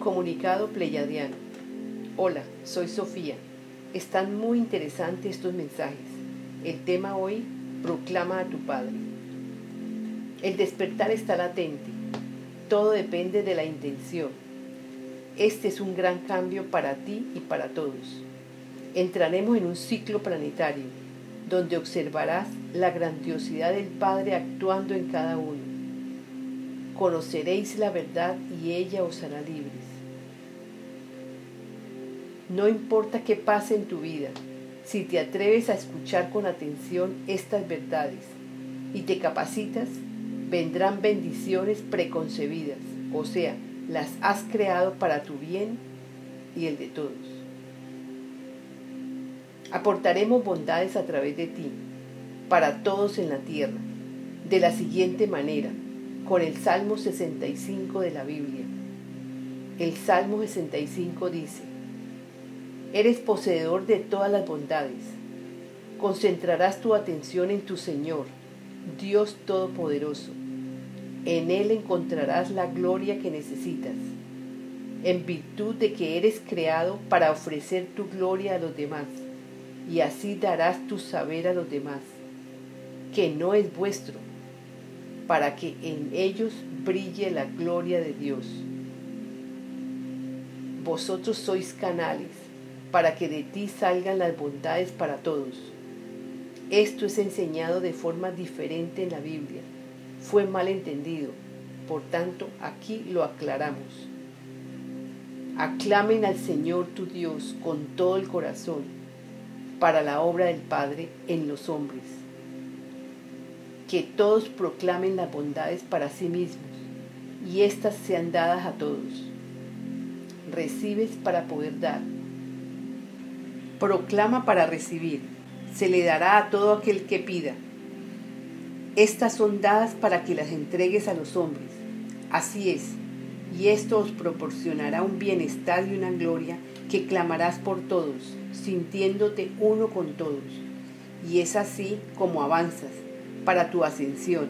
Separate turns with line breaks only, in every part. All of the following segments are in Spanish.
Comunicado Pleyadiano. Hola, soy Sofía. Están muy interesantes estos mensajes. El tema hoy, proclama a tu Padre. El despertar está latente. Todo depende de la intención. Este es un gran cambio para ti y para todos. Entraremos en un ciclo planetario donde observarás la grandiosidad del Padre actuando en cada uno. Conoceréis la verdad y ella os hará libres. No importa qué pase en tu vida, si te atreves a escuchar con atención estas verdades y te capacitas, vendrán bendiciones preconcebidas, o sea, las has creado para tu bien y el de todos. Aportaremos bondades a través de ti, para todos en la tierra, de la siguiente manera, con el Salmo 65 de la Biblia. El Salmo 65 dice, Eres poseedor de todas las bondades. Concentrarás tu atención en tu Señor, Dios Todopoderoso. En Él encontrarás la gloria que necesitas, en virtud de que eres creado para ofrecer tu gloria a los demás, y así darás tu saber a los demás, que no es vuestro, para que en ellos brille la gloria de Dios. Vosotros sois canales para que de ti salgan las bondades para todos. Esto es enseñado de forma diferente en la Biblia. Fue mal entendido. Por tanto, aquí lo aclaramos. Aclamen al Señor tu Dios con todo el corazón para la obra del Padre en los hombres. Que todos proclamen las bondades para sí mismos y éstas sean dadas a todos. Recibes para poder dar proclama para recibir, se le dará a todo aquel que pida. Estas son dadas para que las entregues a los hombres. Así es, y esto os proporcionará un bienestar y una gloria que clamarás por todos, sintiéndote uno con todos. Y es así como avanzas para tu ascensión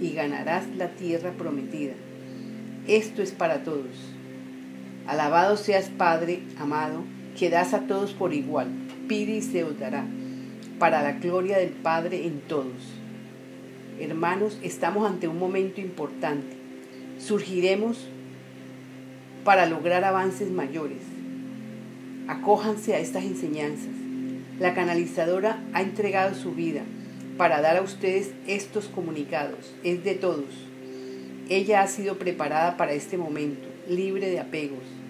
y ganarás la tierra prometida. Esto es para todos. Alabado seas Padre, amado, que das a todos por igual. Pide y se os dará, para la gloria del Padre en todos. Hermanos, estamos ante un momento importante. Surgiremos para lograr avances mayores. Acójanse a estas enseñanzas. La canalizadora ha entregado su vida para dar a ustedes estos comunicados. Es de todos. Ella ha sido preparada para este momento, libre de apegos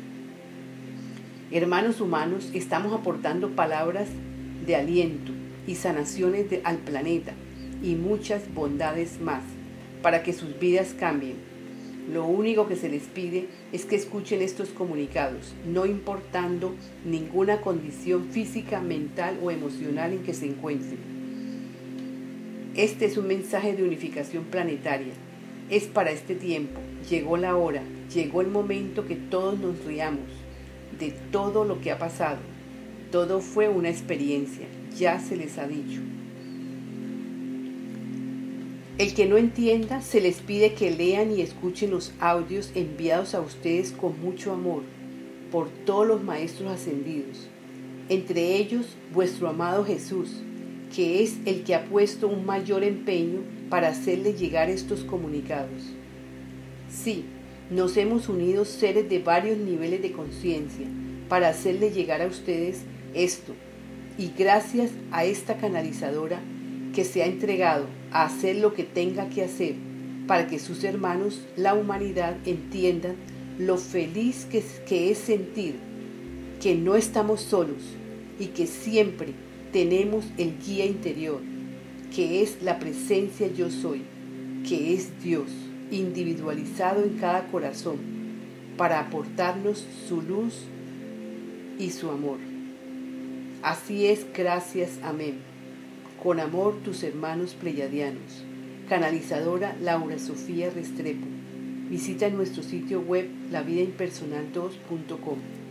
Hermanos humanos, estamos aportando palabras de aliento y sanaciones al planeta y muchas bondades más para que sus vidas cambien. Lo único que se les pide es que escuchen estos comunicados, no importando ninguna condición física, mental o emocional en que se encuentren. Este es un mensaje de unificación planetaria. Es para este tiempo. Llegó la hora, llegó el momento que todos nos riamos de todo lo que ha pasado. Todo fue una experiencia, ya se les ha dicho. El que no entienda, se les pide que lean y escuchen los audios enviados a ustedes con mucho amor por todos los maestros ascendidos, entre ellos vuestro amado Jesús, que es el que ha puesto un mayor empeño para hacerle llegar estos comunicados. Sí, nos hemos unido seres de varios niveles de conciencia para hacerle llegar a ustedes esto. Y gracias a esta canalizadora que se ha entregado a hacer lo que tenga que hacer para que sus hermanos, la humanidad, entiendan lo feliz que es, que es sentir que no estamos solos y que siempre tenemos el guía interior, que es la presencia yo soy, que es Dios individualizado en cada corazón para aportarnos su luz y su amor. Así es, gracias, amén. Con amor tus hermanos pleyadianos. Canalizadora Laura Sofía Restrepo. Visita nuestro sitio web lavidaimpersonal2.com.